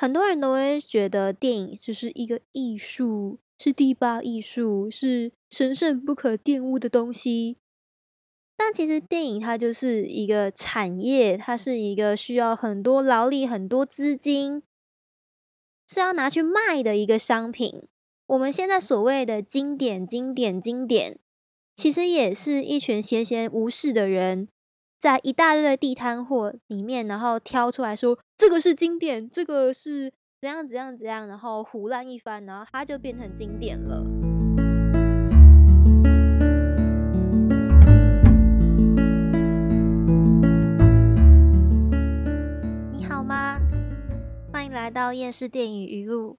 很多人都会觉得电影就是一个艺术，是第八艺术，是神圣不可玷污的东西。但其实电影它就是一个产业，它是一个需要很多劳力、很多资金，是要拿去卖的一个商品。我们现在所谓的经典、经典、经典，其实也是一群闲闲无事的人，在一大堆的地摊货里面，然后挑出来说这个是经典，这个是怎样怎样怎样，然后胡乱一番，然后它就变成经典了。你好吗？欢迎来到夜市电影语录，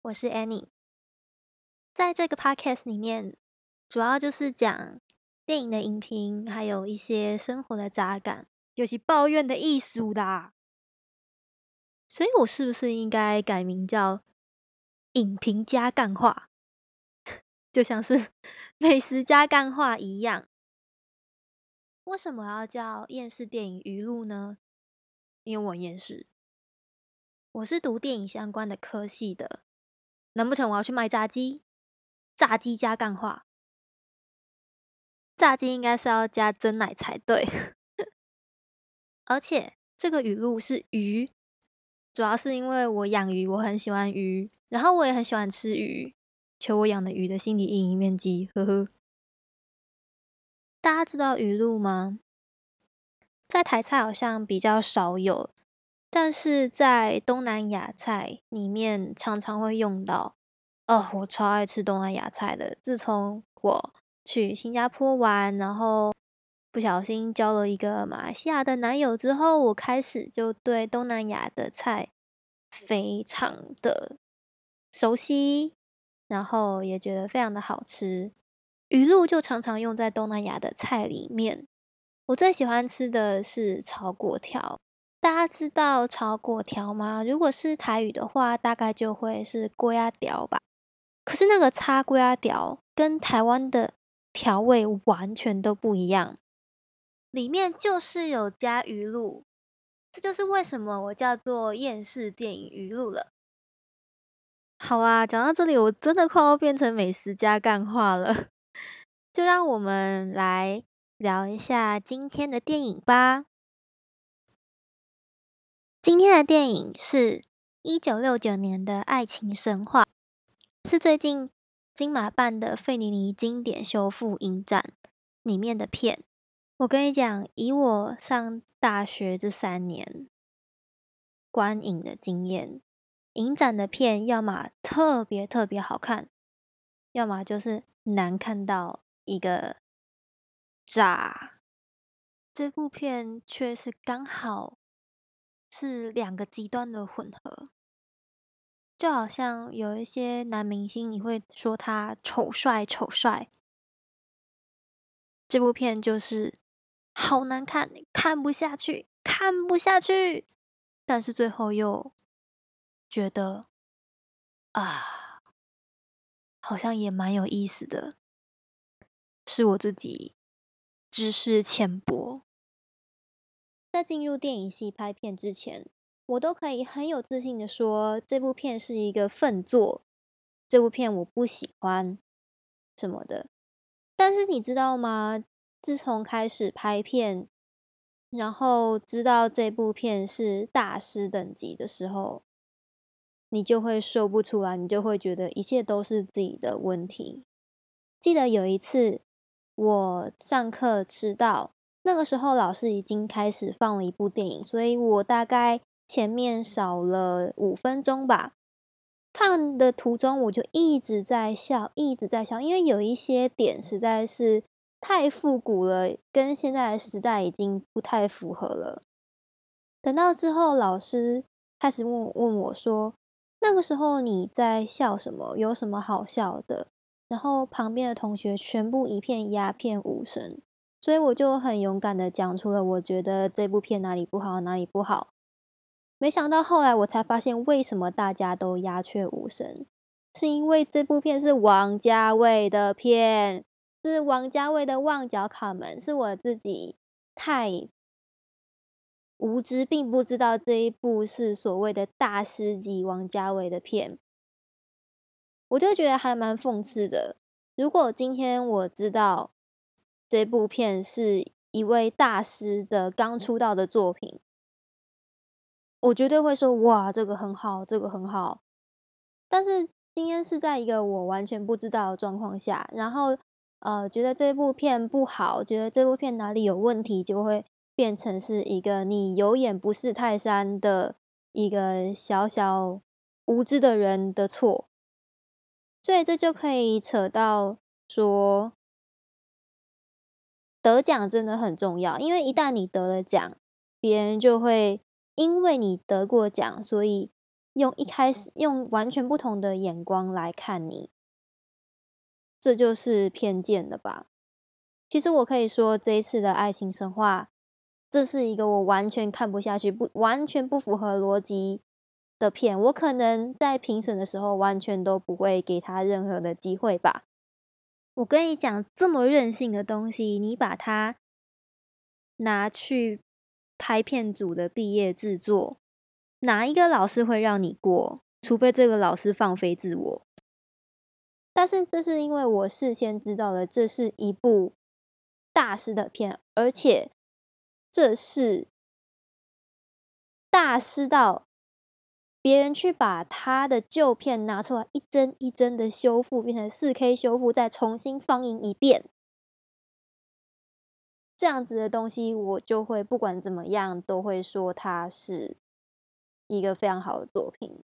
我是 Annie。在这个 podcast 里面，主要就是讲电影的影评，还有一些生活的杂感，就是抱怨的艺术啦。所以我是不是应该改名叫影评加干话，就像是 美食加干话一样？为什么要叫厌世电影语录呢？因为我厌世，我是读电影相关的科系的，难不成我要去卖炸鸡？炸鸡加干话，炸鸡应该是要加真奶才对。而且这个语录是鱼，主要是因为我养鱼，我很喜欢鱼，然后我也很喜欢吃鱼，求我养的鱼的心理阴影面积，呵呵。大家知道鱼露吗？在台菜好像比较少有，但是在东南亚菜里面常常会用到。哦，我超爱吃东南亚菜的。自从我去新加坡玩，然后不小心交了一个马来西亚的男友之后，我开始就对东南亚的菜非常的熟悉，然后也觉得非常的好吃。鱼露就常常用在东南亚的菜里面。我最喜欢吃的是炒粿条。大家知道炒粿条吗？如果是台语的话，大概就会是锅鸭条吧。可是那个叉龟啊条跟台湾的调味完全都不一样，里面就是有加鱼露，这就是为什么我叫做厌世电影鱼露了。好啦，讲到这里，我真的快要变成美食家干话了，就让我们来聊一下今天的电影吧。今天的电影是一九六九年的爱情神话。是最近金马办的费尼尼经典修复影展里面的片。我跟你讲，以我上大学这三年观影的经验，影展的片要么特别特别好看，要么就是难看到一个炸。这部片却是刚好是两个极端的混合。就好像有一些男明星，你会说他丑帅丑帅。这部片就是好难看，看不下去，看不下去。但是最后又觉得啊，好像也蛮有意思的。是我自己知识浅薄，在进入电影系拍片之前。我都可以很有自信的说，这部片是一个粪作，这部片我不喜欢什么的。但是你知道吗？自从开始拍片，然后知道这部片是大师等级的时候，你就会说不出来，你就会觉得一切都是自己的问题。记得有一次我上课迟到，那个时候老师已经开始放了一部电影，所以我大概。前面少了五分钟吧，看的途中我就一直在笑，一直在笑，因为有一些点实在是太复古了，跟现在的时代已经不太符合了。等到之后，老师开始问问我说：“那个时候你在笑什么？有什么好笑的？”然后旁边的同学全部一片鸦片无声，所以我就很勇敢的讲出了我觉得这部片哪里不好，哪里不好。没想到后来我才发现，为什么大家都鸦雀无声，是因为这部片是王家卫的片，是王家卫的《旺角卡门》，是我自己太无知，并不知道这一部是所谓的大师级王家卫的片，我就觉得还蛮讽刺的。如果今天我知道这部片是一位大师的刚出道的作品，我绝对会说：“哇，这个很好，这个很好。”但是今天是在一个我完全不知道的状况下，然后呃，觉得这部片不好，觉得这部片哪里有问题，就会变成是一个你有眼不识泰山的一个小小无知的人的错。所以这就可以扯到说，得奖真的很重要，因为一旦你得了奖，别人就会因为你得过奖，所以。用一开始用完全不同的眼光来看你，这就是偏见了吧？其实我可以说，这一次的爱情神话，这是一个我完全看不下去、不完全不符合逻辑的片。我可能在评审的时候，完全都不会给他任何的机会吧。我跟你讲，这么任性的东西，你把它拿去拍片组的毕业制作。哪一个老师会让你过？除非这个老师放飞自我。但是这是因为我事先知道了，这是一部大师的片，而且这是大师到别人去把他的旧片拿出来一帧一帧的修复，变成四 K 修复，再重新放映一遍，这样子的东西，我就会不管怎么样都会说它是。一个非常好的作品，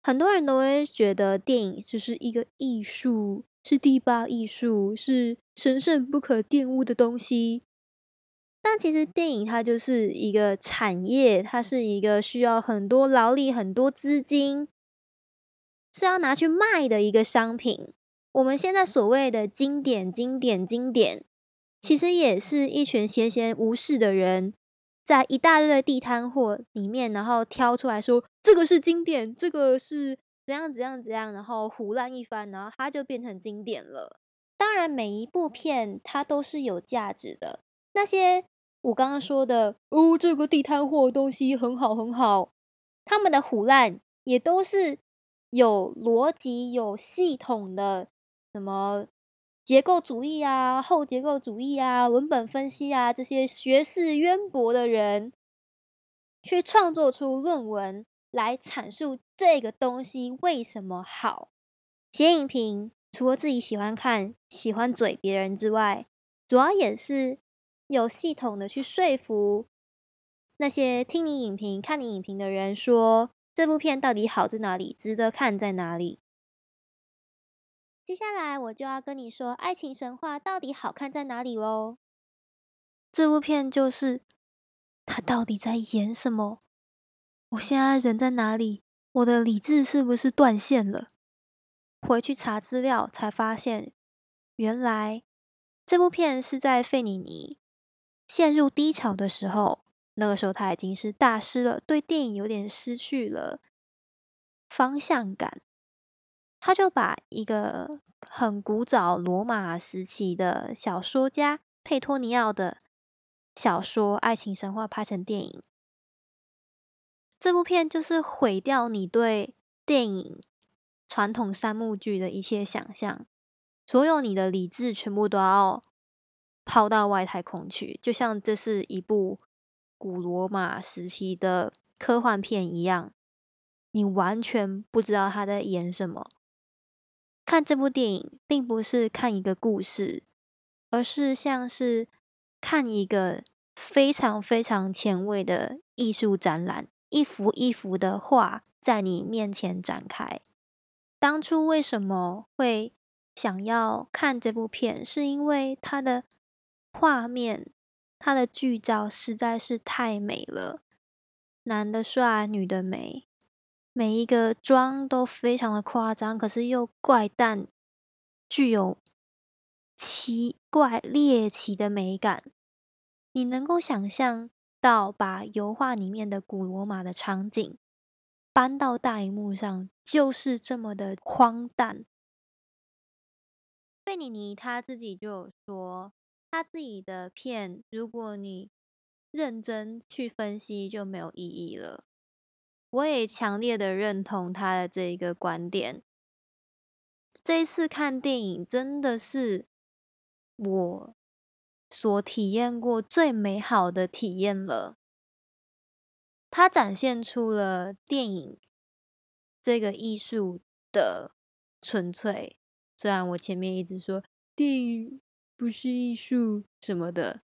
很多人都会觉得电影就是一个艺术，是第八艺术，是神圣不可玷污的东西。但其实电影它就是一个产业，它是一个需要很多劳力、很多资金，是要拿去卖的一个商品。我们现在所谓的经典、经典、经典，其实也是一群闲闲无事的人。在一大堆的地摊货里面，然后挑出来说这个是经典，这个是怎样怎样怎样，然后胡乱一番，然后它就变成经典了。当然，每一部片它都是有价值的。那些我刚刚说的哦，这个地摊货东西很好很好，他们的胡乱也都是有逻辑、有系统的，什么？结构主义啊，后结构主义啊，文本分析啊，这些学识渊博的人，去创作出论文来阐述这个东西为什么好。写影评，除了自己喜欢看、喜欢嘴别人之外，主要也是有系统的去说服那些听你影评、看你影评的人，说这部片到底好在哪里，值得看在哪里。接下来我就要跟你说，《爱情神话》到底好看在哪里喽？这部片就是他到底在演什么？我现在人在哪里？我的理智是不是断线了？回去查资料才发现，原来这部片是在费尼尼陷入低潮的时候，那个时候他已经是大师了，对电影有点失去了方向感。他就把一个很古早罗马时期的小说家佩托尼奥的小说《爱情神话》拍成电影。这部片就是毁掉你对电影传统三幕剧的一切想象，所有你的理智全部都要抛到外太空去，就像这是一部古罗马时期的科幻片一样，你完全不知道他在演什么。看这部电影，并不是看一个故事，而是像是看一个非常非常前卫的艺术展览，一幅一幅的画在你面前展开。当初为什么会想要看这部片，是因为它的画面、它的剧照实在是太美了，男的帅，女的美。每一个妆都非常的夸张，可是又怪诞，具有奇怪猎奇的美感。你能够想象到把油画里面的古罗马的场景搬到大荧幕上，就是这么的荒诞。贝尼尼他自己就有说，他自己的片，如果你认真去分析就没有意义了。我也强烈的认同他的这一个观点。这一次看电影真的是我所体验过最美好的体验了。它展现出了电影这个艺术的纯粹。虽然我前面一直说电影不是艺术什么的，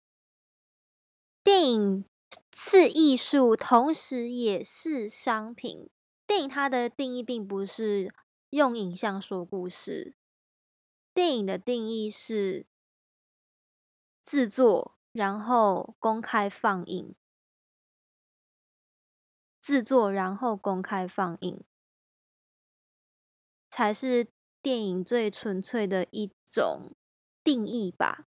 电影是艺术，同时也是商品。电影它的定义并不是用影像说故事，电影的定义是制作，然后公开放映。制作，然后公开放映，才是电影最纯粹的一种定义吧。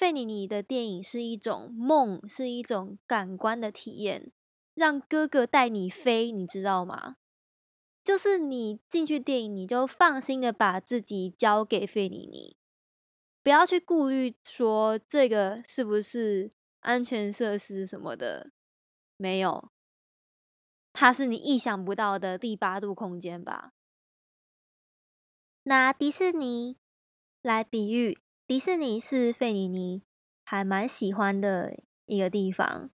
费尼尼的电影是一种梦，是一种感官的体验，让哥哥带你飞，你知道吗？就是你进去电影，你就放心的把自己交给费尼尼，不要去顾虑说这个是不是安全设施什么的，没有。它是你意想不到的第八度空间吧？拿迪士尼来比喻，迪士尼是费尼尼还蛮喜欢的一个地方。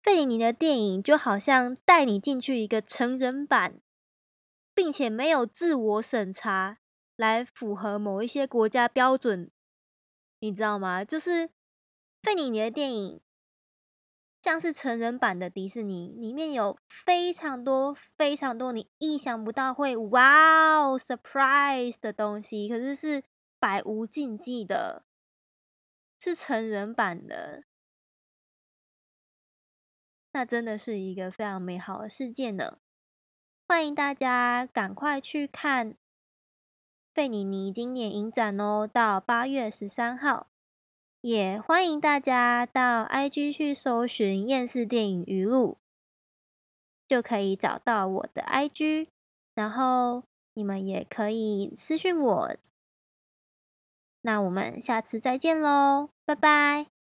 费尼尼的电影就好像带你进去一个成人版，并且没有自我审查来符合某一些国家标准，你知道吗？就是费尼尼的电影。像是成人版的迪士尼，里面有非常多、非常多你意想不到会哇哦 surprise 的东西，可是是百无禁忌的，是成人版的，那真的是一个非常美好的世界呢。欢迎大家赶快去看费尼尼今年影展哦，到八月十三号。也欢迎大家到 IG 去搜寻“厌世电影语录”，就可以找到我的 IG，然后你们也可以私信我。那我们下次再见喽，拜拜。